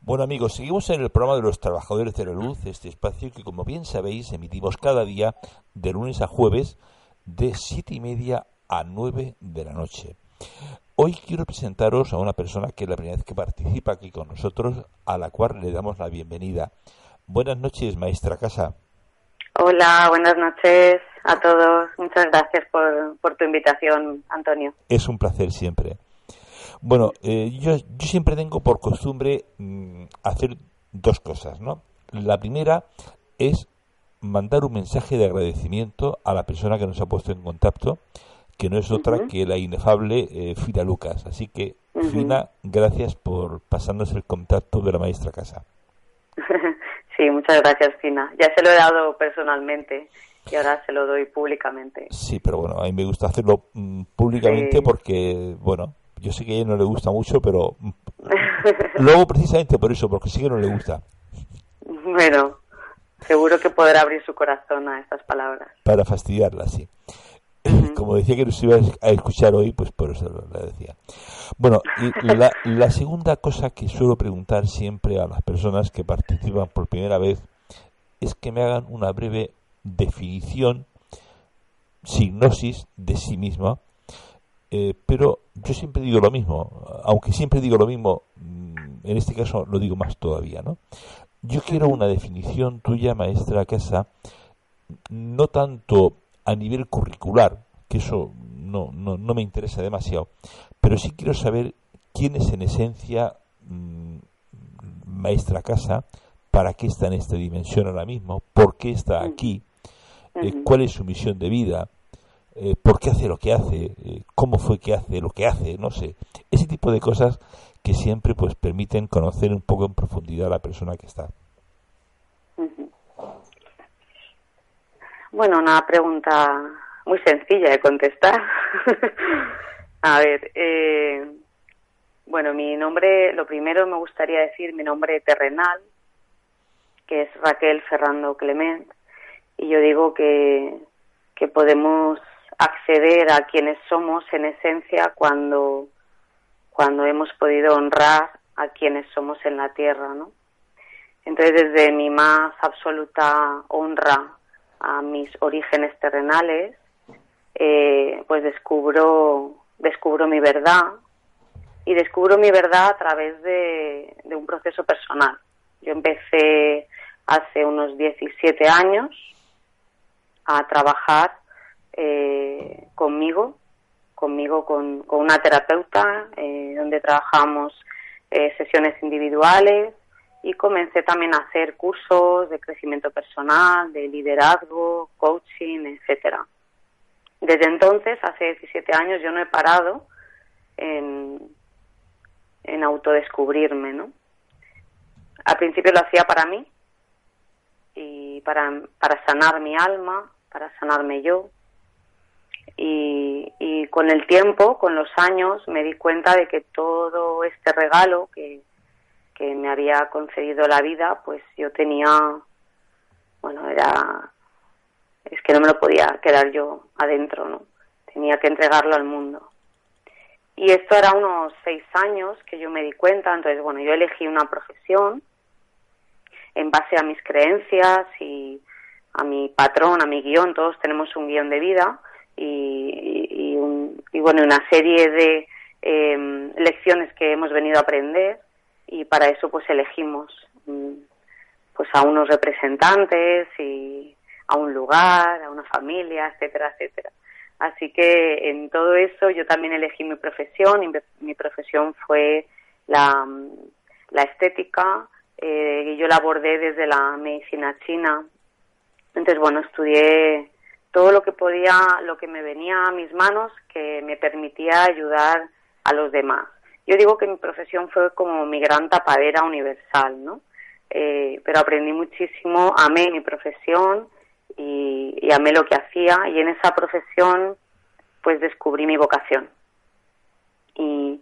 Bueno amigos, seguimos en el programa de los trabajadores de la luz, este espacio que como bien sabéis emitimos cada día de lunes a jueves de siete y media a nueve de la noche. Hoy quiero presentaros a una persona que es la primera vez que participa aquí con nosotros, a la cual le damos la bienvenida. Buenas noches, maestra Casa. Hola, buenas noches a todos. Muchas gracias por, por tu invitación, Antonio. Es un placer siempre. Bueno, eh, yo, yo, siempre tengo por costumbre mm, hacer dos cosas, ¿no? La primera es mandar un mensaje de agradecimiento a la persona que nos ha puesto en contacto, que no es otra que la inefable eh, Fina Lucas. Así que, Fina, gracias por pasarnos el contacto de la maestra casa. sí, muchas gracias, Fina. Ya se lo he dado personalmente y ahora se lo doy públicamente. Sí, pero bueno, a mí me gusta hacerlo mm, públicamente porque, bueno, yo sé que a ella no le gusta mucho, pero luego precisamente por eso, porque sí que no le gusta. Bueno, seguro que podrá abrir su corazón a estas palabras. Para fastidiarla, sí. Como decía que nos iba a escuchar hoy, pues por eso lo decía. Bueno, la, la segunda cosa que suelo preguntar siempre a las personas que participan por primera vez es que me hagan una breve definición, signosis de sí misma, eh, pero yo siempre digo lo mismo, aunque siempre digo lo mismo, mm, en este caso lo digo más todavía, ¿no? Yo quiero una definición tuya, maestra Casa, no tanto a nivel curricular, que eso no, no, no me interesa demasiado, pero sí quiero saber quién es en esencia mm, maestra Casa, para qué está en esta dimensión ahora mismo, por qué está aquí, eh, cuál es su misión de vida, por qué hace lo que hace, eh, cómo fue que hace lo que hace, no sé. Ese tipo de cosas que siempre pues permiten conocer un poco en profundidad a la persona que está. Bueno, una pregunta muy sencilla de contestar. a ver, eh, bueno, mi nombre, lo primero me gustaría decir mi nombre terrenal, que es Raquel Ferrando Clement, y yo digo que, que podemos acceder a quienes somos en esencia cuando, cuando hemos podido honrar a quienes somos en la tierra, ¿no? Entonces, desde mi más absoluta honra a mis orígenes terrenales, eh, pues descubro, descubro mi verdad y descubro mi verdad a través de, un proceso personal. Yo empecé hace unos 17 años a trabajar eh, conmigo, conmigo con, una terapeuta, eh, donde trabajamos eh, sesiones individuales y comencé también a hacer cursos de crecimiento personal, de liderazgo, coaching, etcétera. Desde entonces, hace 17 años, yo no he parado en, en autodescubrirme, ¿no? Al principio lo hacía para mí y para, para sanar mi alma, para sanarme yo, y, con el tiempo, con los años, me di cuenta de que todo este regalo que, que me había concedido la vida, pues yo tenía, bueno, era, es que no me lo podía quedar yo adentro, ¿no? Tenía que entregarlo al mundo. Y esto era unos seis años que yo me di cuenta, entonces, bueno, yo elegí una profesión en base a mis creencias y a mi patrón, a mi guion, todos tenemos un guion de vida, y, y, bueno, una serie de em, lecciones que hemos venido a aprender y para eso pues elegimos mm, pues a unos representantes y a un lugar, a una familia, etcétera, etcétera. Así que en todo eso yo también elegí mi profesión y mi profesión fue la, la estética eh, y yo la abordé desde la medicina china. Entonces, bueno, estudié todo lo que podía, lo que me venía a mis manos, que me permitía ayudar a los demás. Yo digo que mi profesión fue como mi gran tapadera universal, ¿no? Eh, pero aprendí muchísimo, amé mi profesión y, y amé lo que hacía y en esa profesión pues descubrí mi vocación. Y,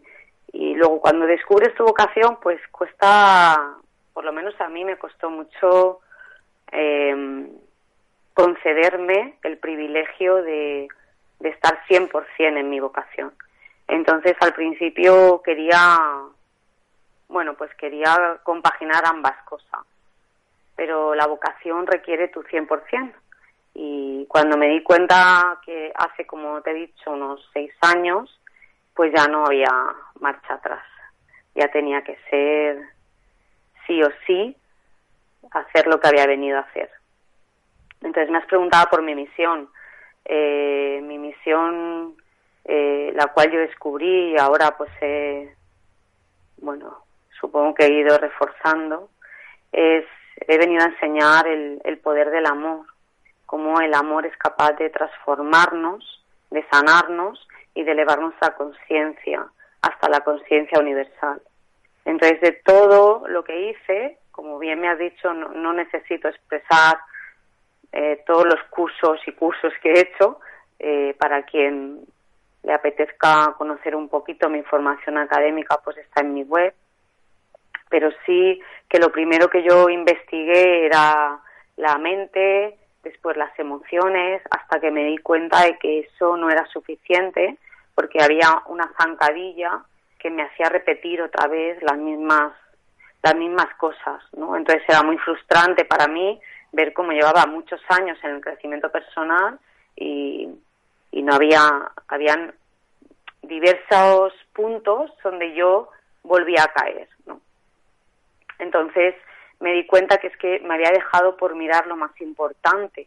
y luego cuando descubres tu vocación pues cuesta, por lo menos a mí me costó mucho eh, concederme el privilegio de, de estar 100% en mi vocación. Entonces al principio quería, bueno, pues quería compaginar ambas cosas. Pero la vocación requiere tu 100%. Y cuando me di cuenta que hace, como te he dicho, unos seis años, pues ya no había marcha atrás. Ya tenía que ser sí o sí hacer lo que había venido a hacer. Entonces me has preguntado por mi misión. Eh, mi misión, eh, la cual yo descubrí y ahora pues he, bueno, supongo que he ido reforzando, es, he venido a enseñar el, poder del amor, cómo el amor es capaz de transformarnos, de sanarnos y de elevar nuestra conciencia hasta la conciencia universal. Entonces, de todo lo que hice, como bien me has dicho, no, necesito expresar eh, todos los cursos y cursos que he hecho. Eh, para quien le apetezca conocer un poquito mi información académica, pues está en mi web. Pero sí que lo primero que yo investigué era la mente, después las emociones, hasta que me di cuenta de que eso no era suficiente, porque había una zancadilla que me hacía repetir otra vez las mismas las mismas cosas, ¿no? Entonces era muy frustrante para mí ver cómo llevaba muchos años en el crecimiento personal y, no había habían diversos puntos donde yo volvía a caer, ¿no? Entonces me di cuenta que es que me había dejado por mirar lo más importante,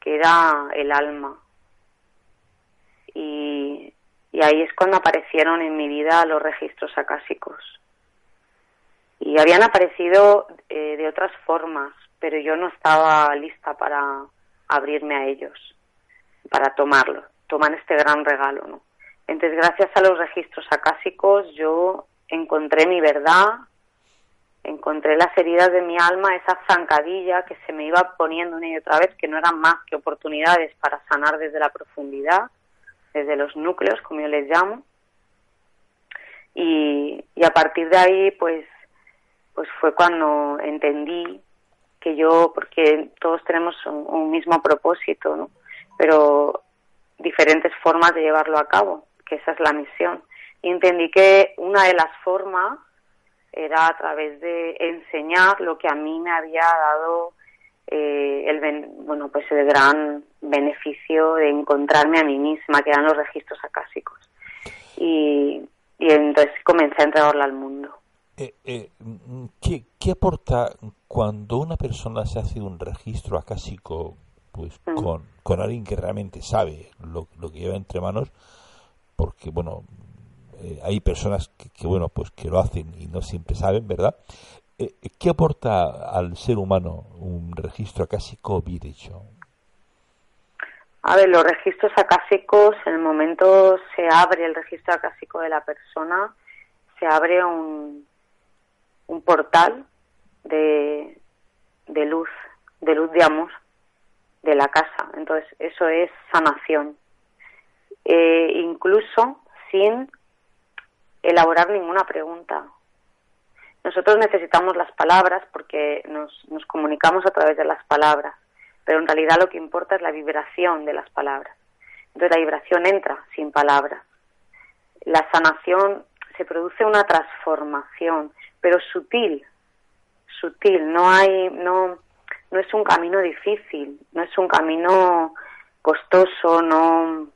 que era el alma. Y, y ahí es cuando aparecieron en mi vida los registros acásicos. Y habían aparecido eh, de otras formas, pero yo no estaba lista para abrirme a ellos, para tomarlo, tomar este gran regalo, ¿no? Entonces, gracias a los registros acásicos, yo encontré mi verdad, encontré las heridas de mi alma, esa zancadilla que se me iba poniendo una y otra vez, que no eran más que oportunidades para sanar desde la profundidad, desde los núcleos, como yo les llamo. Y, y a partir de ahí, pues, pues fue cuando entendí que yo, porque todos tenemos un, mismo propósito, ¿no? Pero diferentes formas de llevarlo a cabo, que esa es la misión. Y entendí que una de las formas era a través de enseñar lo que a mí me había dado eh, el bueno pues el gran beneficio de encontrarme a mí misma que eran los registros acásicos y, y entonces comencé a entregarlo al mundo eh, eh, ¿qué, ¿qué, aporta cuando una persona se hace un registro acásico pues mm. con, con alguien que realmente sabe lo, lo que lleva entre manos porque bueno eh, hay personas que, bueno pues que lo hacen y no siempre saben verdad eh, qué aporta al ser humano un registro acásico bien hecho a ver los registros acásicos en el momento se abre el registro acásico de la persona se abre un un portal de, de luz de luz de amor de la casa entonces eso es sanación eh, incluso sin elaborar ninguna pregunta. Nosotros necesitamos las palabras porque nos, nos comunicamos a través de las palabras, pero en realidad lo que importa es la vibración de las palabras. Entonces la vibración entra sin palabras. La sanación se produce una transformación, pero sutil, sutil, no hay, no, no es un camino difícil, no es un camino costoso, no,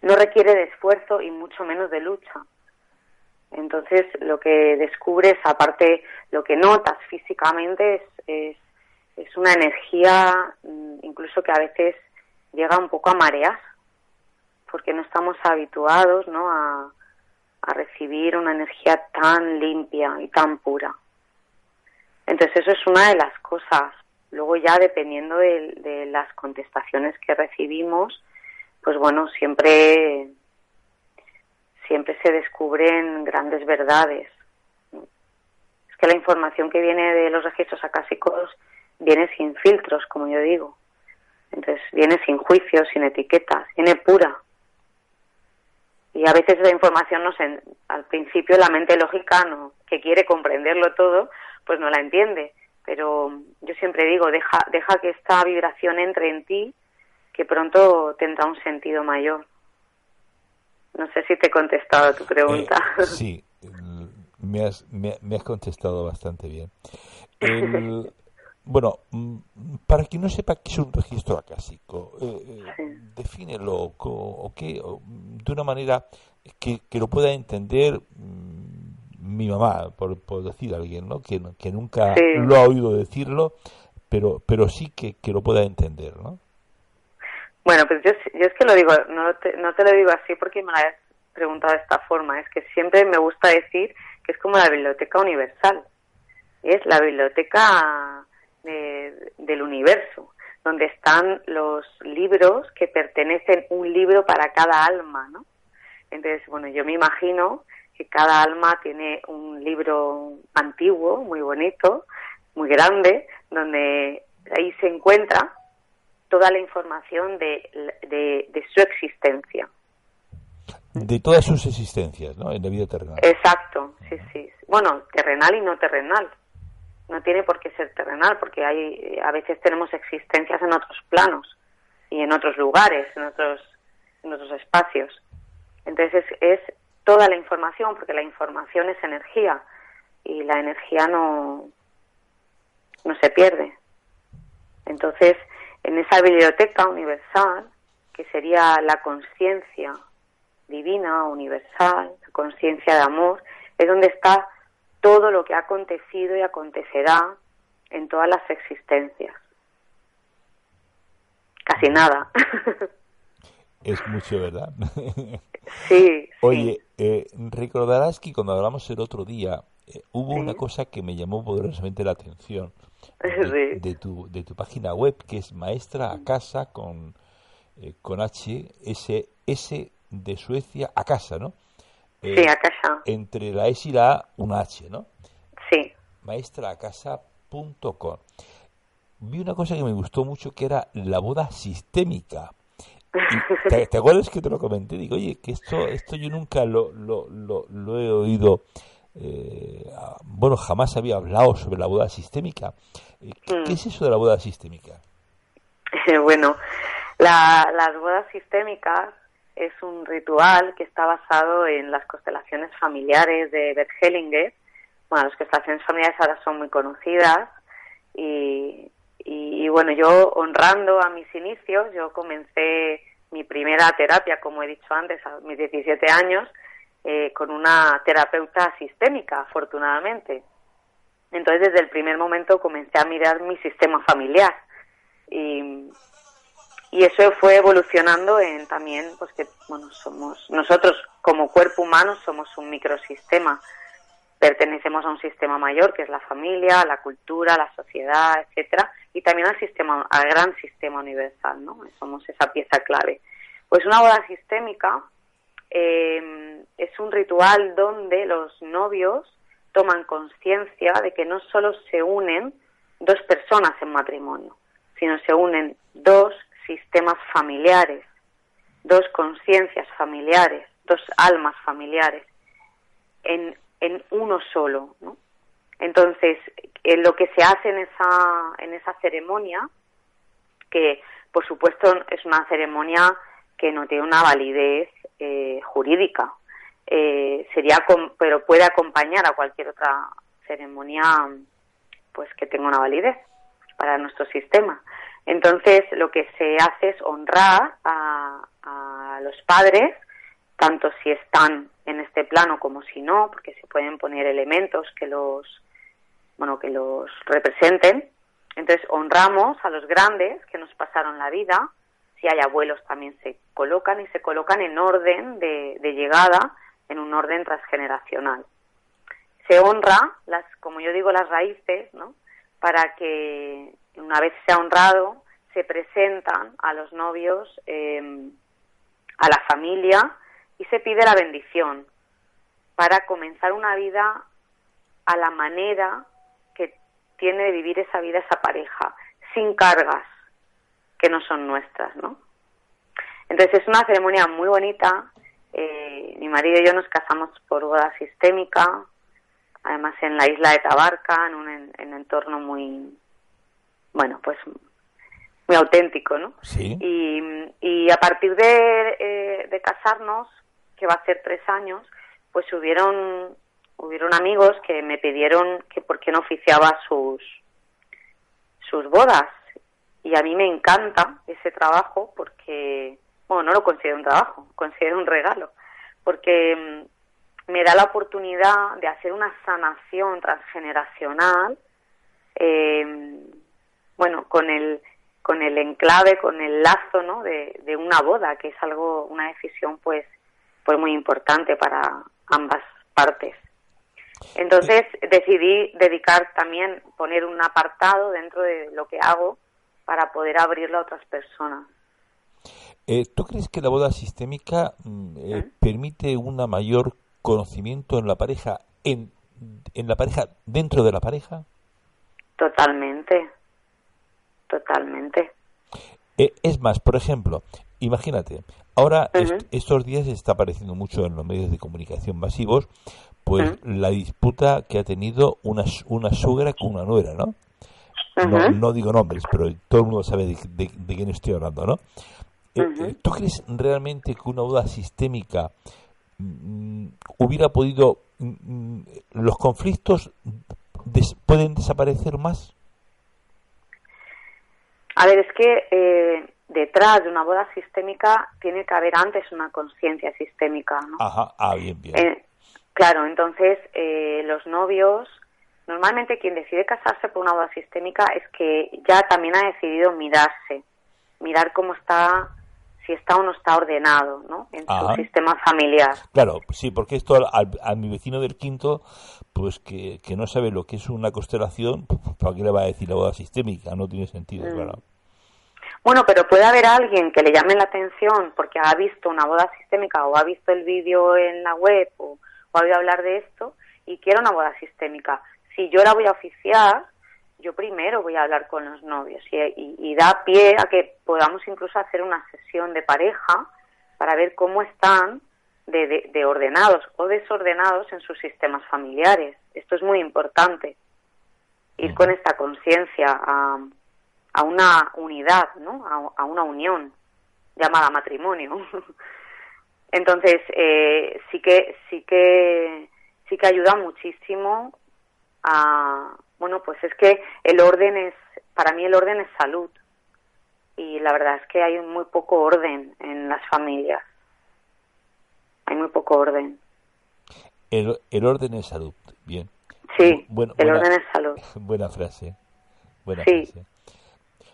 no requiere de esfuerzo y mucho menos de lucha. Entonces, lo que descubres, aparte lo que notas físicamente, es, es, una energía mm, incluso que a veces llega un poco a marear, porque no estamos habituados ¿no? a, a recibir una energía tan limpia y tan pura. Entonces, eso es una de las cosas. Luego ya, dependiendo de, las contestaciones que recibimos, pues bueno, siempre siempre se descubren grandes verdades. Es que la información que viene de los registros acásicos viene sin filtros, como yo digo. Entonces viene sin juicios, sin etiquetas, viene pura. Y a veces la información no se, al principio la mente lógica no, que quiere comprenderlo todo, pues no la entiende. Pero yo siempre digo, deja, deja que esta vibración entre en ti, que pronto tendrá un sentido mayor. No sé si te he contestado a tu pregunta. Eh, sí, me, has, me, has contestado bastante bien. bueno, mm, para quien no sepa qué es un registro acásico, eh, eh defínelo o qué, de una manera que, que lo pueda entender mm, mi mamá, por, por decir a alguien, ¿no? Que, que nunca lo ha oído decirlo, pero, pero sí que, que lo pueda entender, ¿no? Bueno, pues yo, yo es que lo digo, no te, no te lo digo así porque me lo has preguntado de esta forma, es que siempre me gusta decir que es como la biblioteca universal, es la biblioteca del universo, donde están los libros que pertenecen un libro para cada alma, ¿no? Entonces, bueno, yo me imagino que cada alma tiene un libro antiguo, muy bonito, muy grande, donde ahí se encuentra toda la información de, de, su existencia. De todas sus existencias, ¿no? En la vida terrenal. Exacto, sí, sí. Bueno, terrenal y no terrenal. No tiene por qué ser terrenal, porque hay a veces tenemos existencias en otros planos y en otros lugares, en otros, en otros espacios. Entonces es, toda la información, porque la información es energía y la energía no, no se pierde. Entonces, en esa biblioteca universal, que sería la conciencia divina, universal, la conciencia de amor, es donde está todo lo que ha acontecido y acontecerá en todas las existencias. Casi nada. Es mucho, ¿verdad? Sí. Oye, Eh, recordarás que cuando hablamos el otro día, eh, hubo una cosa que me llamó poderosamente la atención de, tu, de tu página web, que es Maestra a Casa con, eh, con H, S, S de Suecia a casa, ¿no? Sí, a casa. Entre la S y la A, una H, ¿no? Sí. Maestraacasa.com. Vi una cosa que me gustó mucho que era la boda sistémica. te, acuerdas que te lo comenté? Digo, oye, que esto, esto yo nunca lo, lo, lo, lo he oído eh, bueno, jamás había hablado sobre la boda sistémica. Eh, ¿Qué, mm. es eso de la boda sistémica? bueno, las bodas sistémicas es un ritual que está basado en las constelaciones familiares de Bert Hellinger. Bueno, las constelaciones familiares ahora son muy conocidas y, y, bueno, yo honrando a mis inicios, yo comencé mi primera terapia, como he dicho antes, a mis 17 años, eh, con una terapeuta sistémica, afortunadamente. Entonces, desde el primer momento comencé a mirar mi sistema familiar y, y eso fue evolucionando en también, pues que, bueno, somos, nosotros como cuerpo humano somos un microsistema, pertenecemos a un sistema mayor que es la familia, la cultura, la sociedad, etcétera, y también al sistema, al gran sistema universal, ¿no? Somos esa pieza clave. Pues una boda sistémica eh, es un ritual donde los novios toman conciencia de que no solo se unen dos personas en matrimonio, sino se unen dos sistemas familiares, dos conciencias familiares, dos almas familiares en, en uno solo. ¿no? Entonces, lo que se hace en esa, en esa ceremonia, que por supuesto es una ceremonia que no tiene una validez eh, jurídica. Eh, sería, pero puede acompañar a cualquier otra ceremonia, pues que tenga una validez para nuestro sistema. Entonces, lo que se hace es honrar a, a los padres, tanto si están en este plano como si no, porque se pueden poner elementos que los, bueno, que los representen. Entonces, honramos a los grandes que nos pasaron la vida, si hay abuelos también se colocan y se colocan en orden de, llegada, en un orden transgeneracional. Se honra, las, como yo digo, las raíces, ¿no? Para que una vez se ha honrado, se presentan a los novios, em, a la familia y se pide la bendición para comenzar una vida a la manera que tiene de vivir esa vida esa pareja, sin cargas, que no son nuestras, ¿no? Entonces es una ceremonia muy bonita. Eh, mi marido y yo nos casamos por boda sistémica, además en la isla de Tabarca, en un entorno muy, bueno, pues muy auténtico, ¿no? Sí. Y, a partir de, eh, de casarnos, que va a ser tres años, pues hubieron hubieron amigos que me pidieron que por qué no oficiaba sus, sus bodas. Y a mí me encanta ese trabajo porque, bueno, no lo considero un trabajo, considero un regalo, porque mm, me da la oportunidad de hacer una sanación transgeneracional, eh, bueno, con el, con el enclave, con el lazo, ¿no? De, de una boda, que es algo, una decisión, pues, pues muy importante para ambas partes. Entonces decidí dedicar también, poner un apartado dentro de lo que hago para poder abrirlo a otras personas. Eh, ¿Tú crees que la boda sistémica mm, eh, permite un mayor conocimiento en la pareja, en, en la pareja, dentro de la pareja? Totalmente, totalmente. Eh, es más, por ejemplo, imagínate, ahora estos días está apareciendo mucho en los medios de comunicación masivos pues la disputa que ha tenido una, una suegra con una nuera, ¿no? no, digo nombres, pero todo el mundo sabe de, quién estoy hablando, ¿no? Eh, eh, ¿Tú crees realmente que una boda sistémica mm, hubiera podido... Mm, mm, los conflictos pueden desaparecer más? A ver, es que eh, detrás de una boda sistémica tiene que haber antes una conciencia sistémica, ¿no? Ajá, ah, bien, bien. Claro, entonces eh, los novios, normalmente quien decide casarse por una boda sistémica es que ya también ha decidido mirarse, mirar cómo está, si está o no está ordenado, ¿no? En su sistema familiar. Claro, sí, porque esto a, mi vecino del quinto, pues que, que, no sabe lo que es una constelación, ¿para qué le va a decir la boda sistémica? No tiene sentido, mm. claro. Bueno, pero puede haber alguien que le llame la atención porque ha visto una boda sistémica o ha visto el vídeo en la web o o ha oído hablar de esto y quiero una boda sistémica. Si yo la voy a oficiar, yo primero voy a hablar con los novios y, da pie a que podamos incluso hacer una sesión de pareja para ver cómo están de, ordenados o desordenados en sus sistemas familiares. Esto es muy importante. Ir con esta conciencia a, a, una unidad, ¿no? a, a una unión llamada matrimonio. Entonces, eh, sí que, sí que, sí que ayuda muchísimo a, bueno, pues es que el orden es, para mí el orden es salud. Y la verdad es que hay muy poco orden en las familias. Hay muy poco orden. El, el orden es salud, bien. Sí, el orden es salud. Buena frase. Buena frase.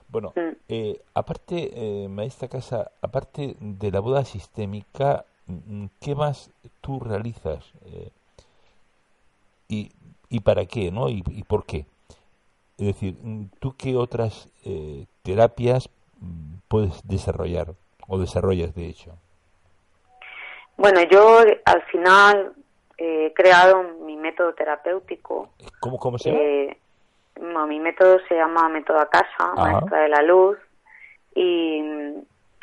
Bueno, mm. eh, aparte, eh, maestra Casa, aparte de la boda sistémica, mm, ¿qué más tú realizas? Eh, y, ¿Y para qué, no? ¿Y, por qué? Es decir, mm, ¿tú qué otras eh, terapias puedes desarrollar o desarrollas, de hecho? Bueno, yo al final he creado mi método terapéutico. ¿Cómo, cómo se llama? mi método se llama Método a Casa, Maestra de la Luz, y,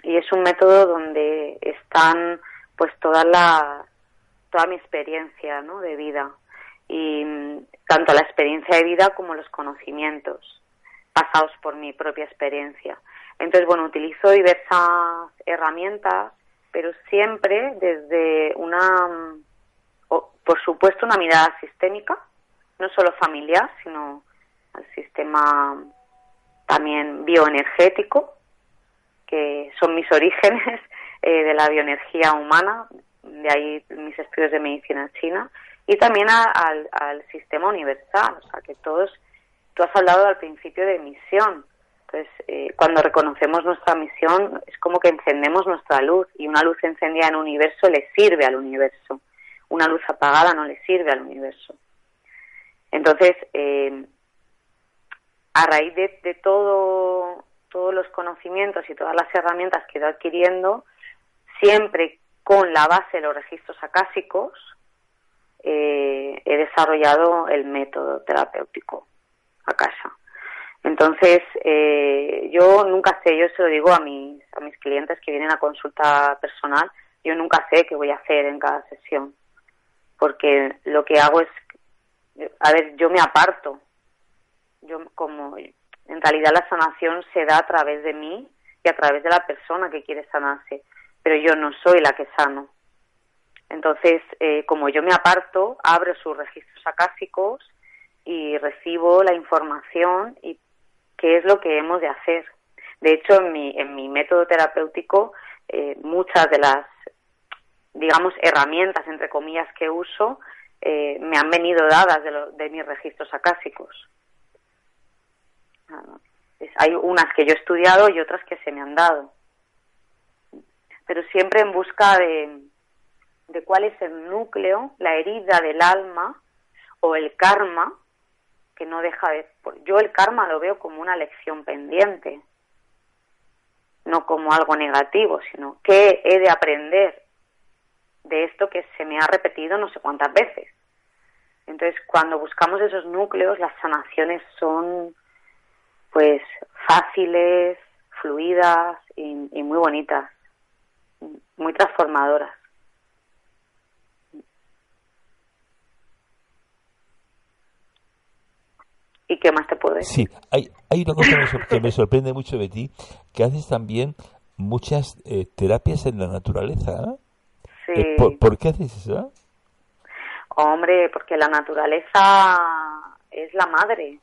es un método donde están pues toda la toda mi experiencia ¿no? de vida y tanto la experiencia de vida como los conocimientos pasados por mi propia experiencia. Entonces, bueno, utilizo diversas herramientas, pero siempre desde una, por supuesto, una mirada sistémica, no solo familiar, sino al sistema también bioenergético, que son mis orígenes eh, de la bioenergía humana, de ahí mis estudios de medicina china, y también al, al sistema universal, o sea que todos, tú has hablado al principio de misión, entonces eh, cuando reconocemos nuestra misión es como que encendemos nuestra luz y una luz encendida en universo le sirve al universo, una luz apagada no le sirve al universo. Entonces, eh, a raíz de, todo, todos los conocimientos y todas las herramientas que he ido adquiriendo, siempre con la base de los registros acásicos, eh, he desarrollado el método terapéutico a casa. Entonces, eh, yo nunca sé, yo se lo digo a mis, a mis clientes que vienen a consulta personal, yo nunca sé qué voy a hacer en cada sesión, porque lo que hago es, a ver, yo me aparto yo como en realidad la sanación se da a través de mí y a través de la persona que quiere sanarse, pero yo no soy la que sano. Entonces, eh, como yo me aparto, abro sus registros acásicos y recibo la información y qué es lo que hemos de hacer. De hecho, en mi, en mi método terapéutico, eh, muchas de las, digamos, herramientas, entre comillas, que uso, eh, me han venido dadas de, de mis registros acásicos. Ah, hay unas que yo he estudiado y otras que se me han dado. Pero siempre en busca de, de cuál es el núcleo, la herida del alma o el karma, que no deja de... Yo el karma lo veo como una lección pendiente, no como algo negativo, sino que he de aprender de esto que se me ha repetido no sé cuántas veces. Entonces, cuando buscamos esos núcleos, las sanaciones son pues fáciles, fluidas y, muy bonitas, muy transformadoras. ¿Y qué más te puedo decir? Sí, hay, hay una cosa que me sorprende mucho de ti, que haces también muchas eh, terapias en la naturaleza. ¿eh? Sí. Eh, ¿por, qué haces eso? Hombre, porque la naturaleza es la madre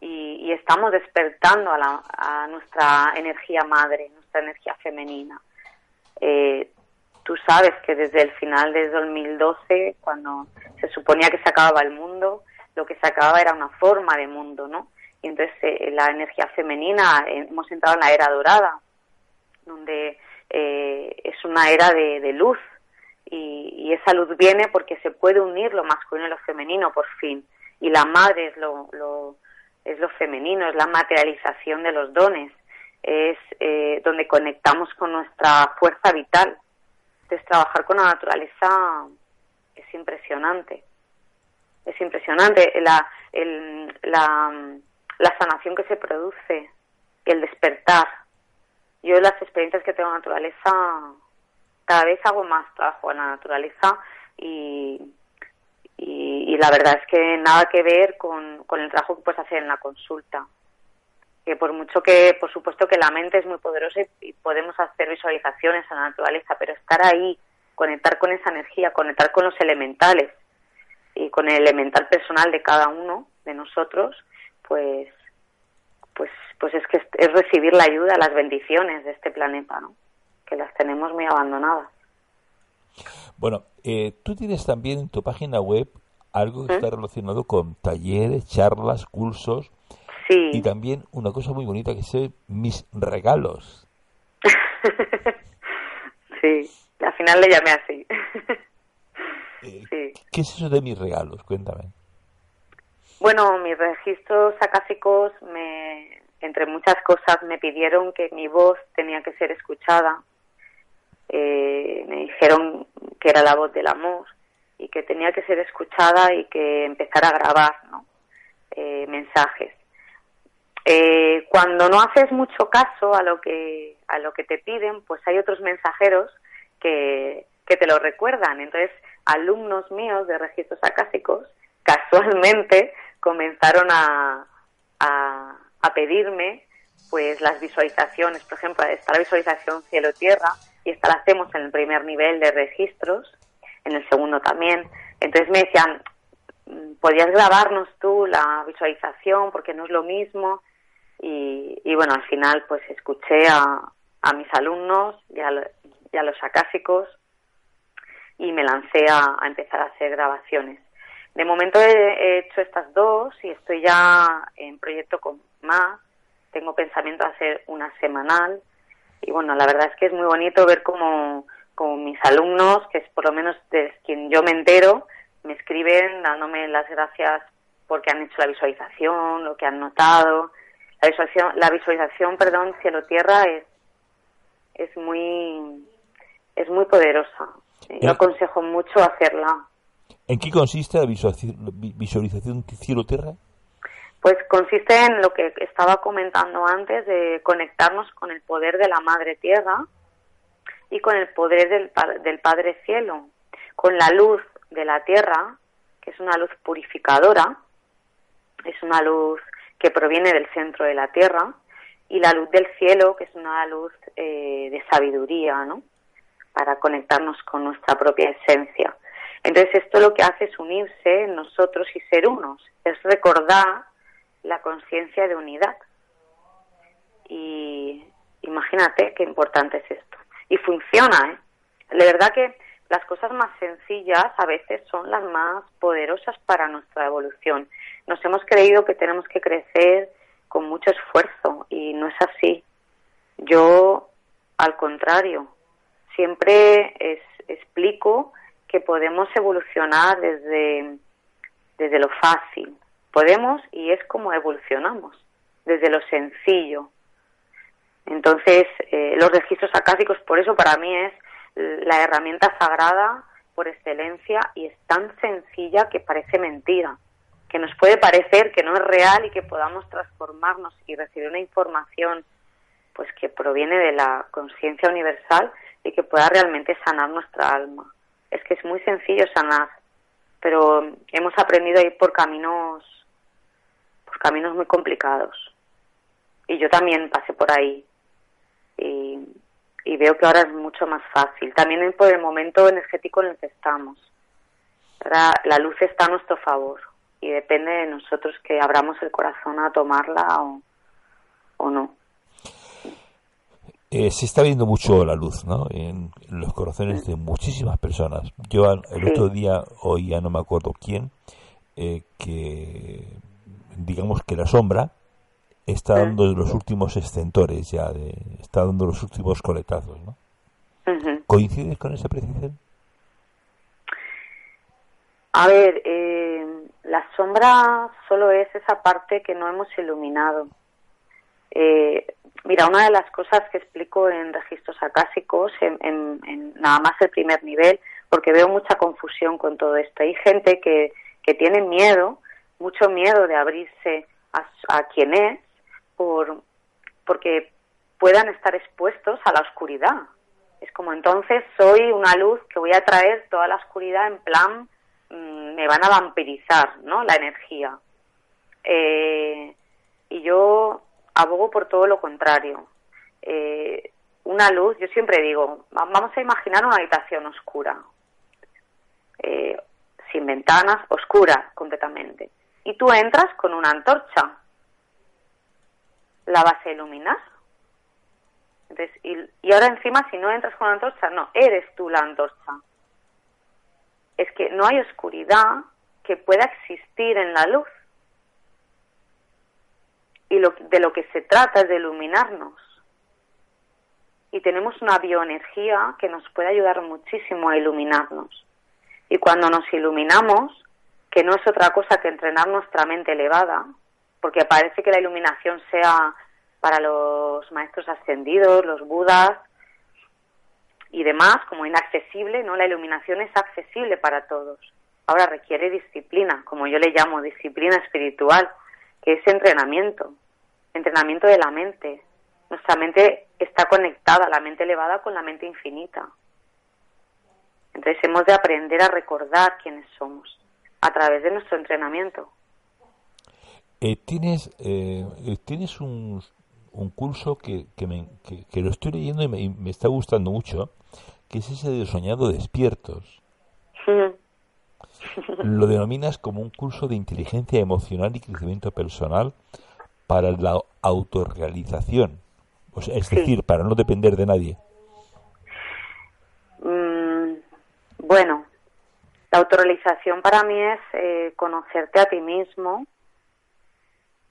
y, estamos despertando a, a, nuestra energía madre, nuestra energía femenina. Eh, tú sabes que desde el final de 2012, cuando se suponía que se acababa el mundo, lo que se acababa era una forma de mundo, ¿no? Y entonces eh, la energía femenina, eh, hemos entrado en la era dorada, donde es una era de, luz, y, esa luz viene porque se puede unir lo masculino y lo femenino por fin y la madre es lo, es lo femenino, es la materialización de los dones, es eh, donde conectamos con nuestra fuerza vital. Entonces, trabajar con la naturaleza es impresionante. Es impresionante la, la, la sanación que se produce y el despertar. Yo las experiencias que tengo en la naturaleza, cada vez hago más trabajo en la naturaleza y, y, la verdad es que nada que ver con, con el trabajo que puedes hacer en la consulta que por mucho que, por supuesto que la mente es muy poderosa y, podemos hacer visualizaciones a la naturaleza, pero estar ahí, conectar con esa energía, conectar con los elementales y con el elemental personal de cada uno de nosotros, pues, pues, pues es que es recibir la ayuda, las bendiciones de este planeta, ¿no? Que las tenemos muy abandonadas. Bueno, eh, tú tienes también en tu página web algo que está relacionado con talleres, charlas, cursos. Sí. Y también una cosa muy bonita que es mis regalos. sí, al final le llamé así. Eh, ¿Qué es eso de mis regalos? Cuéntame. Bueno, mis registros acásicos, me, entre muchas cosas, me pidieron que mi voz tenía que ser escuchada eh, me dijeron que era la voz del amor y que tenía que ser escuchada y que empezara a grabar eh, mensajes. Eh, cuando no haces mucho caso a lo que a lo que te piden, pues hay otros mensajeros que, que te lo recuerdan. Entonces, alumnos míos de registros acásicos casualmente comenzaron a, a, a pedirme pues las visualizaciones, por ejemplo, esta la visualización cielo-tierra, y esta la hacemos en el primer nivel de registros, en el segundo también. Entonces me decían, ¿podrías grabarnos tú la visualización? Porque no es lo mismo. Y, bueno, al final pues escuché a, a mis alumnos y a, los acásicos y me lancé a, empezar a hacer grabaciones. De momento he, hecho estas dos y estoy ya en proyecto con más. Tengo pensamiento de hacer una semanal y bueno, la verdad es que es muy bonito ver como, como mis alumnos, que es por lo menos de quien yo me entero, me escriben dándome las gracias porque han hecho la visualización, lo que han notado. La visualización, la visualización perdón, cielo-tierra es, es muy es muy poderosa. Yo aconsejo mucho hacerla. ¿En qué consiste la visualización cielo-tierra? Pues consiste en lo que estaba comentando antes, de conectarnos con el poder de la Madre Tierra y con el poder del, del Padre Cielo, con la luz de la Tierra, que es una luz purificadora, es una luz que proviene del centro de la Tierra, y la luz del cielo, que es una luz eh, de sabiduría, ¿no? Para conectarnos con nuestra propia esencia. Entonces esto lo que hace es unirse nosotros y ser unos, es recordar la conciencia de unidad. Y imagínate qué importante es esto. Y funciona, ¿eh? La verdad que las cosas más sencillas a veces son las más poderosas para nuestra evolución. Nos hemos creído que tenemos que crecer con mucho esfuerzo y no es así. Yo, al contrario, siempre explico que podemos evolucionar desde, desde lo fácil. Podemos y es como evolucionamos, desde lo sencillo. Entonces, eh, los registros acásicos, por eso para mí es la herramienta sagrada por excelencia y es tan sencilla que parece mentira, que nos puede parecer que no es real y que podamos transformarnos y recibir una información pues que proviene de la conciencia universal y que pueda realmente sanar nuestra alma. Es que es muy sencillo sanar, pero hemos aprendido a ir por caminos por caminos muy complicados. Y yo también pasé por ahí. Y y veo que ahora es mucho más fácil. También por el momento energético en el que estamos. Ahora la luz está a nuestro favor y depende de nosotros que abramos el corazón a tomarla o, o no. Eh, se está viendo mucho la luz ¿no? en, los corazones de muchísimas personas. Yo el otro día oía, no me acuerdo quién, eh, que digamos que la sombra está dando los últimos extentores ya, de, está dando los últimos coletazos, ¿no? ¿Coincides con esa precisión? A ver, eh, la sombra solo es esa parte que no hemos iluminado. Eh, mira, una de las cosas que explico en registros acásicos, en, en, nada más el primer nivel, porque veo mucha confusión con todo esto. Hay gente que, que tiene miedo, mucho miedo de abrirse a, a quien es, por, porque puedan estar expuestos a la oscuridad. Es como entonces soy una luz que voy a traer toda la oscuridad en plan, mm, me van a vampirizar, ¿no? La energía. Eh, y yo abogo por todo lo contrario. Eh, una luz, yo siempre digo, vamos a imaginar una habitación oscura, eh, sin ventanas, oscura completamente. Y tú entras con una antorcha la vas a iluminar. Entonces, y, ahora encima, si no entras con la antorcha, no, eres tú la antorcha. Es que no hay oscuridad que pueda existir en la luz. Y lo, de lo que se trata es de iluminarnos. Y tenemos una bioenergía que nos puede ayudar muchísimo a iluminarnos. Y cuando nos iluminamos, que no es otra cosa que entrenar nuestra mente elevada, porque parece que la iluminación sea para los maestros ascendidos, los budas y demás, como inaccesible, ¿no? La iluminación es accesible para todos. Ahora requiere disciplina, como yo le llamo, disciplina espiritual, que es entrenamiento, entrenamiento de la mente. Nuestra mente está conectada, la mente elevada, con la mente infinita. Entonces hemos de aprender a recordar quiénes somos a través de nuestro entrenamiento. Eh, tienes, eh, eh, tienes un, un curso que, que, me, que, lo estoy leyendo y me, está gustando mucho, que es ese de Soñando Despiertos. lo denominas como un curso de inteligencia emocional y crecimiento personal para la autorrealización, o sea, es decir, para no depender de nadie. Mm, bueno, la autorrealización para mí es conocerte a ti mismo,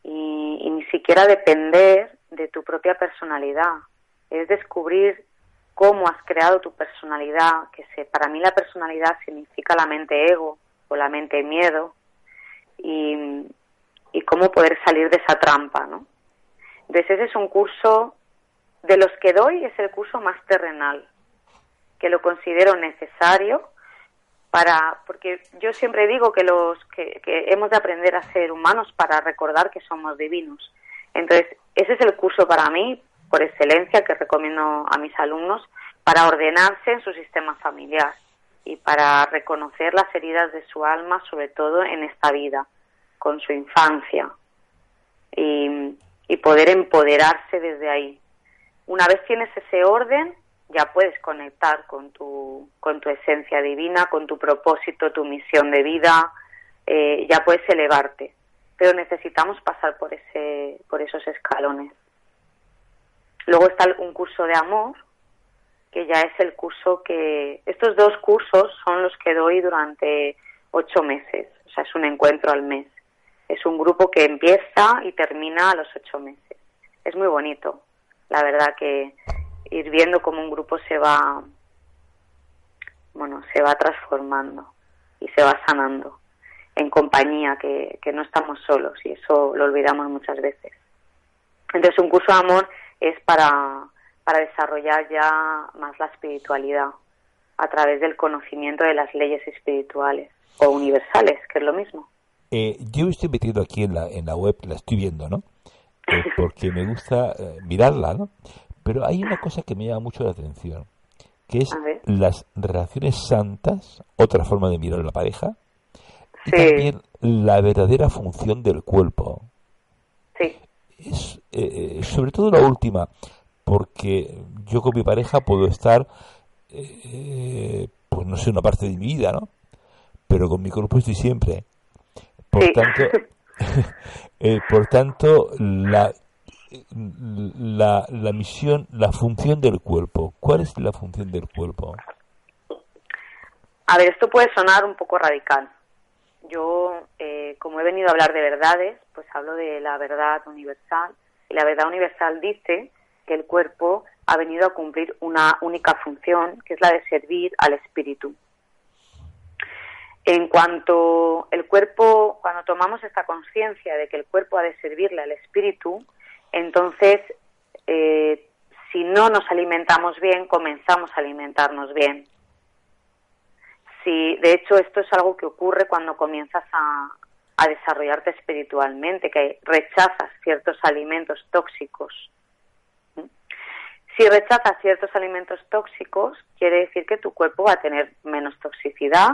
y, ni siquiera depender de tu propia personalidad. Es descubrir cómo has creado tu personalidad, que se, para mí la personalidad significa la mente ego o la mente miedo, y, y cómo poder salir de esa trampa, ¿no? Entonces ese es un curso, de los que doy es el curso más terrenal, que lo considero necesario para porque yo siempre digo que los que, hemos de aprender a ser humanos para recordar que somos divinos entonces ese es el curso para mí por excelencia que recomiendo a mis alumnos para ordenarse en su sistema familiar y para reconocer las heridas de su alma sobre todo en esta vida con su infancia y, poder empoderarse desde ahí una vez tienes ese orden ya puedes conectar con tu, con tu esencia divina, con tu propósito, tu misión de vida, eh, ya puedes elevarte. Pero necesitamos pasar por, ese, por esos escalones. Luego está un curso de amor, que ya es el curso que... Estos dos cursos son los que doy durante ocho meses, o sea, es un encuentro al mes. Es un grupo que empieza y termina a los ocho meses. Es muy bonito, la verdad que ir viendo cómo un grupo se va, bueno, se va transformando y se va sanando en compañía, que, que no estamos solos y eso lo olvidamos muchas veces. Entonces un curso de amor es para, para desarrollar ya más la espiritualidad a través del conocimiento de las leyes espirituales o universales, que es lo mismo. Eh, yo estoy metido aquí en la, en la web, la estoy viendo, ¿no? Eh, porque me gusta eh, mirarla, ¿no? Pero hay una cosa que me llama mucho la atención, que es las relaciones santas, otra forma de mirar a la pareja, y también la verdadera función del cuerpo. Sí. Es, sobre todo la última, porque yo con mi pareja puedo estar, pues no sé, una parte de mi vida, ¿no? Pero con mi cuerpo estoy siempre. Por tanto, eh, por tanto la, la, la misión, la función del cuerpo. ¿Cuál es la función del cuerpo? A ver, esto puede sonar un poco radical. Yo, eh, como he venido a hablar de verdades, pues hablo de la verdad universal. Y la verdad universal dice que el cuerpo ha venido a cumplir una única función, que es la de servir al espíritu. En cuanto el cuerpo, cuando tomamos esta conciencia de que el cuerpo ha de servirle al espíritu, entonces, eh, si no nos alimentamos bien, comenzamos a alimentarnos bien. Si, de hecho, esto es algo que ocurre cuando comienzas a, a desarrollarte espiritualmente, que rechazas ciertos alimentos tóxicos. Si rechazas ciertos alimentos tóxicos, quiere decir que tu cuerpo va a tener menos toxicidad,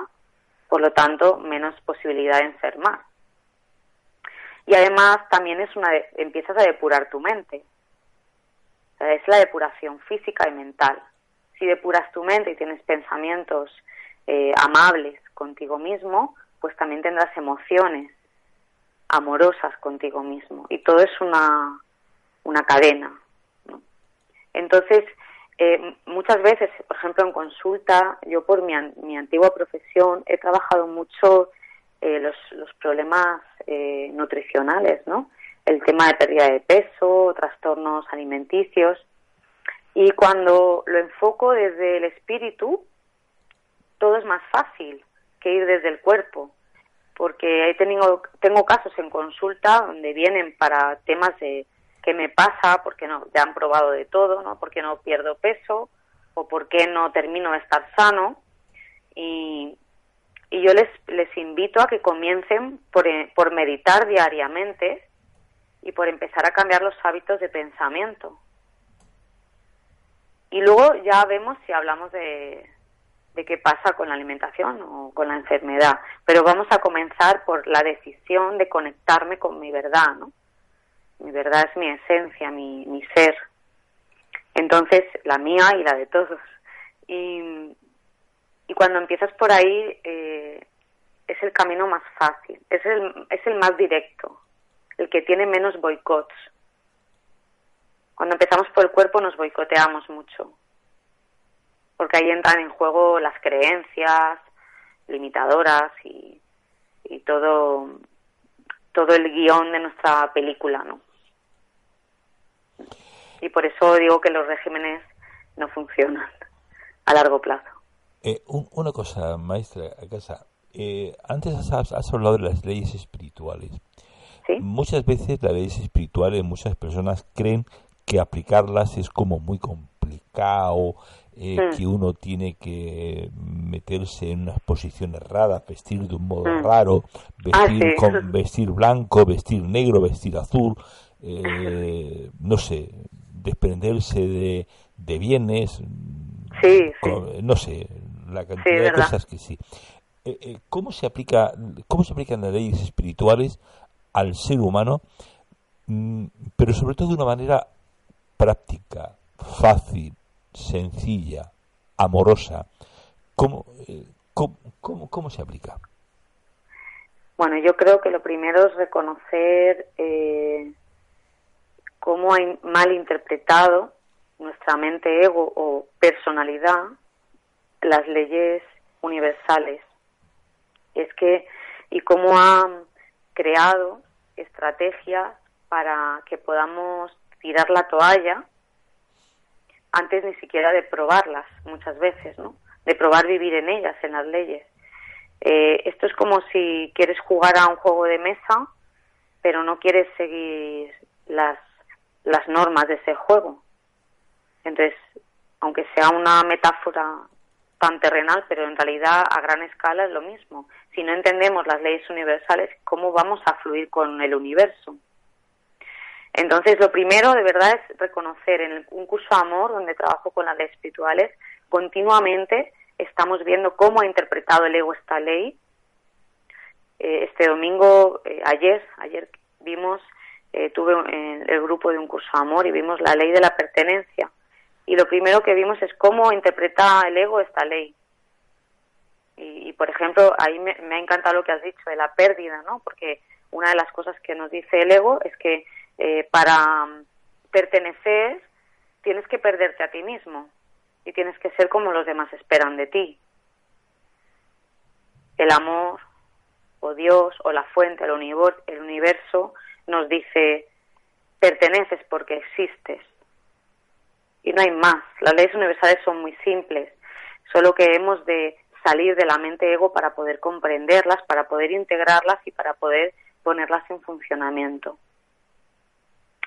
por lo tanto, menos posibilidad de enfermar. Y además también es una empiezas a depurar tu mente. es la depuración física y mental. Si depuras tu mente y tienes pensamientos eh, amables contigo mismo, pues también tendrás emociones amorosas contigo mismo. Y todo es una, una cadena. Entonces, eh, muchas veces, por ejemplo, en consulta, yo por mi, mi antigua profesión he trabajado mucho eh, los, los, problemas eh, nutricionales, ¿no? El tema de pérdida de peso, trastornos alimenticios. Y cuando lo enfoco desde el espíritu, todo es más fácil que ir desde el cuerpo. Porque he tenido, tengo casos en consulta donde vienen para temas de qué me pasa, porque no, ya han probado de todo, ¿no? Porque no pierdo peso o por qué no termino de estar sano. Y, y yo les, les invito a que comiencen por, eh, por meditar diariamente y por empezar a cambiar los hábitos de pensamiento. Y luego ya vemos si hablamos de, de qué pasa con la alimentación o con la enfermedad. Pero vamos a comenzar por la decisión de conectarme con mi verdad, ¿no? Mi verdad es mi esencia, mi, mi ser. Entonces, la mía y la de todos. Y, y cuando empiezas por ahí, eh, es el camino más fácil, es el, es el más directo, el que tiene menos boicots. Cuando empezamos por el cuerpo nos boicoteamos mucho, porque ahí entran en juego las creencias limitadoras y, y todo, todo el guion de nuestra película, ¿no? Y por eso digo que los regímenes no funcionan a largo plazo. Eh, una cosa, maestra, casa. Eh, antes has, hablado de las leyes espirituales. Muchas veces las leyes espirituales, muchas personas creen que aplicarlas es como muy complicado, eh, mm. que uno tiene que meterse en unas posiciones raras, vestir de un modo mm. raro, ah, vestir, con, vestir blanco, vestir negro, vestir azul, no sé, desprenderse de, de bienes, no sé, la cantidad de cosas que sí. Eh, eh, ¿Cómo se aplica, cómo se aplican las leyes espirituales al ser humano, mm, pero sobre todo de una manera práctica, fácil, sencilla, amorosa, ¿cómo, eh, cómo, cómo, se aplica? Bueno, yo creo que lo primero es reconocer eh, cómo hay mal interpretado nuestra mente ego o personalidad las leyes universales. Es que, y cómo ha creado estrategias para que podamos tirar la toalla antes ni siquiera de probarlas muchas veces, ¿no? De probar vivir en ellas, en las leyes. Eh, esto es como si quieres jugar a un juego de mesa, pero no quieres seguir las, las normas de ese juego. Entonces, aunque sea una metáfora tan terrenal, pero en realidad a gran escala es lo mismo. Si no entendemos las leyes universales, ¿cómo vamos a fluir con el universo? Entonces, lo primero de verdad es reconocer en un curso de amor, donde trabajo con las leyes espirituales, continuamente estamos viendo cómo ha interpretado el ego esta ley. Eh, este domingo, eh, ayer, ayer vimos, eh, tuve el grupo de un curso de amor y vimos la ley de la pertenencia y lo primero que vimos es cómo interpreta el ego esta ley. Y, por ejemplo, ahí me, ha encantado lo que has dicho de la pérdida, ¿no? Porque una de las cosas que nos dice el ego es que eh, para pertenecer tienes que perderte a ti mismo y tienes que ser como los demás esperan de ti. El amor o Dios o la fuente, el universo nos dice perteneces porque existes y no hay más. Las leyes universales son muy simples, solo que hemos de salir de la mente ego para poder comprenderlas, para poder integrarlas y para poder ponerlas en funcionamiento.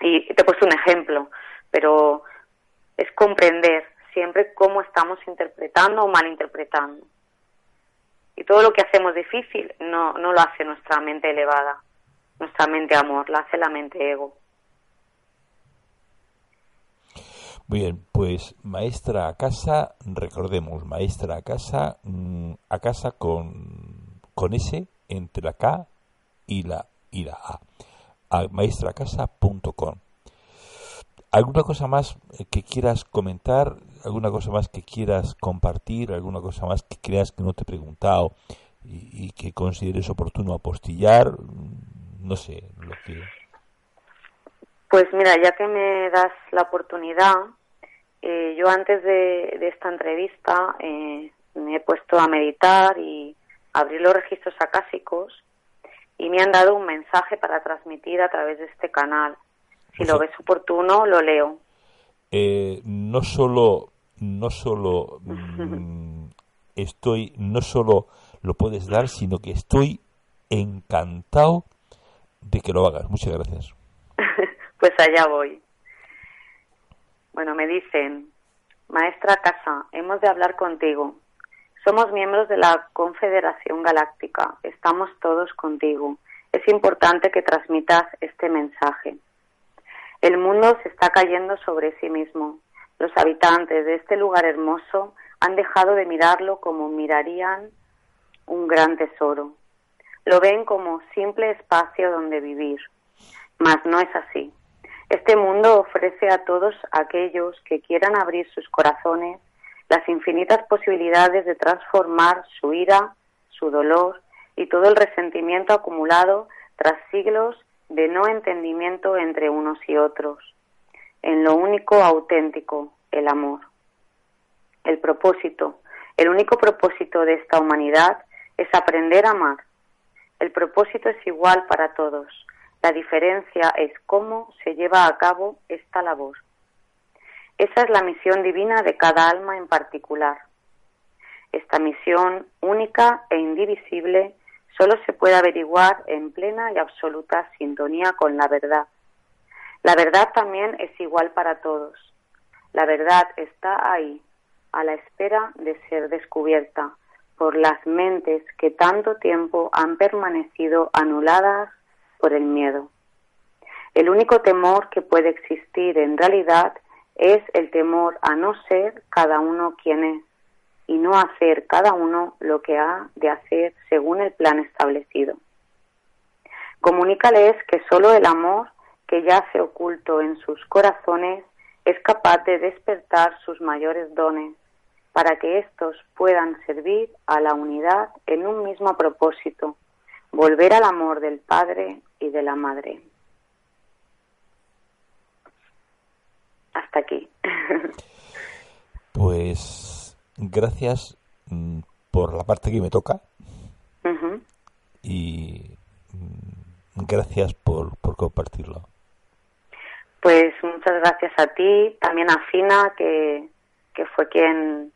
Y te he puesto un ejemplo, pero es comprender siempre cómo estamos interpretando o malinterpretando. Y todo lo que hacemos difícil no, no lo hace nuestra mente elevada, nuestra mente amor, lo hace la mente ego. Bien, pues maestra a casa, recordemos, maestra a casa, mm, a casa con, con S entre la K y la, y la A, a maestracasa.com. ¿Alguna cosa más eh, que quieras comentar? ¿Alguna cosa más que quieras compartir? ¿Alguna cosa más que creas que no te he preguntado y que consideres oportuno apostillar? No sé, lo que... Pues mira, ya que me das la oportunidad, eh, yo antes de, esta entrevista eh, me he puesto a meditar y abrir los registros acásicos y me han dado un mensaje para transmitir a través de este canal. Si lo ves oportuno, lo leo. Eh, no solo, no solo mm, estoy, no solo lo puedes dar, sino que estoy encantado de que lo hagas. Muchas gracias. pues allá voy. Bueno, me dicen, Maestra Casa, hemos de hablar contigo. Somos miembros de la Confederación Galáctica, estamos todos contigo. Es importante que transmitas este mensaje. El mundo se está cayendo sobre sí mismo. Los habitantes de este lugar hermoso han dejado de mirarlo como mirarían un gran tesoro. Lo ven como simple espacio donde vivir. Mas no es así. Este mundo ofrece a todos aquellos que quieran abrir sus corazones las infinitas posibilidades de transformar su ira, su dolor y todo el resentimiento acumulado tras siglos de no entendimiento entre unos y otros, en lo único auténtico, el amor. El propósito, el único propósito de esta humanidad es aprender a amar, el propósito es igual para todos. La diferencia es cómo se lleva a cabo esta labor. Esa es la misión divina de cada alma en particular. Esta misión única e indivisible solo se puede averiguar en plena y absoluta sintonía con la verdad. La verdad también es igual para todos. La verdad está ahí, a la espera de ser descubierta por las mentes que tanto tiempo han permanecido anuladas por el miedo. El único temor que puede existir en realidad es el temor a no ser cada uno quien es y no hacer cada uno lo que ha de hacer según el plan establecido. Comunícales que solo el amor que yace oculto en sus corazones es capaz de despertar sus mayores dones para que éstos puedan servir a la unidad en un mismo propósito, volver al amor del Padre y de la Madre. Hasta aquí. Pues gracias mm, por la parte que me toca y mm, gracias por, por compartirlo. Pues muchas gracias a ti, también a Fina, que, que fue quien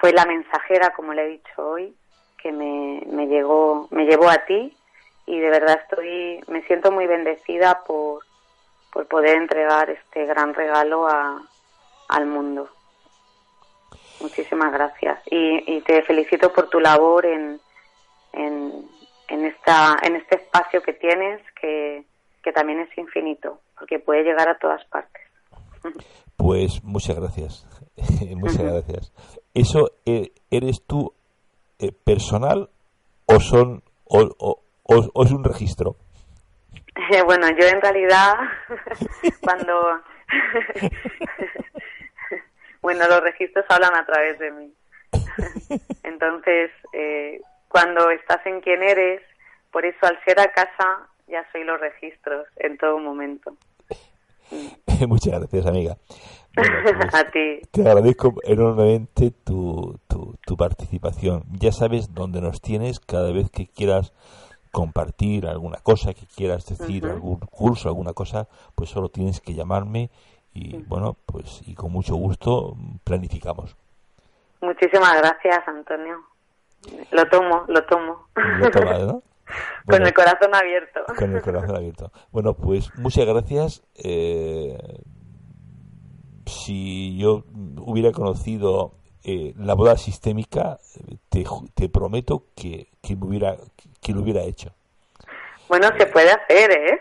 fue la mensajera, como le he dicho hoy, que me, me llegó, me llevó a ti y de verdad estoy, me siento muy bendecida por, por poder entregar este gran regalo a, al mundo. Muchísimas gracias y, y te felicito por tu labor en, en, en, esta, en este espacio que tienes que, que también es infinito porque puede llegar a todas partes. Pues muchas gracias, muchas gracias. ¿Eso eh, eres tú eh, personal o son o, o, es un registro? bueno, yo en realidad cuando bueno los registros hablan a través de mí. Entonces eh, cuando estás en quien eres, por eso al ser a casa ya soy los registros en todo momento. Muchas gracias, amiga. Pues, a ti. Te agradezco enormemente tu, tu, participación. Ya sabes dónde nos tienes cada vez que quieras compartir alguna cosa, que quieras decir algún curso, alguna cosa, pues solo tienes que llamarme y bueno, pues y con mucho gusto planificamos. Muchísimas gracias, Antonio. Lo tomo, lo tomo. Lo con el corazón abierto. Con el corazón abierto. Bueno, pues muchas gracias. Eh, si yo hubiera conocido eh, la boda sistémica, te, te prometo que, que, me hubiera, que lo hubiera hecho. Bueno, se puede hacer, ¿eh?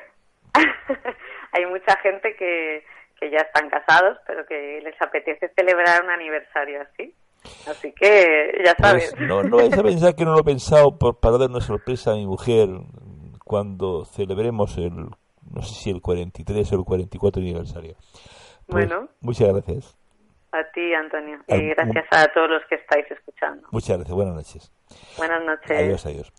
Hay mucha gente que, que ya están casados, pero que les apetece celebrar un aniversario así. Así que ya pues, sabes. no, no vais a pensar que no lo he pensado por, para dar una sorpresa a mi mujer cuando celebremos el, no sé si el 43 o el 44 aniversario. Pues, bueno. Muchas gracias. A ti, Antonio. Y gracias a todos los que estáis escuchando. Muchas gracias. Buenas noches. Buenas noches. Adiós, adiós.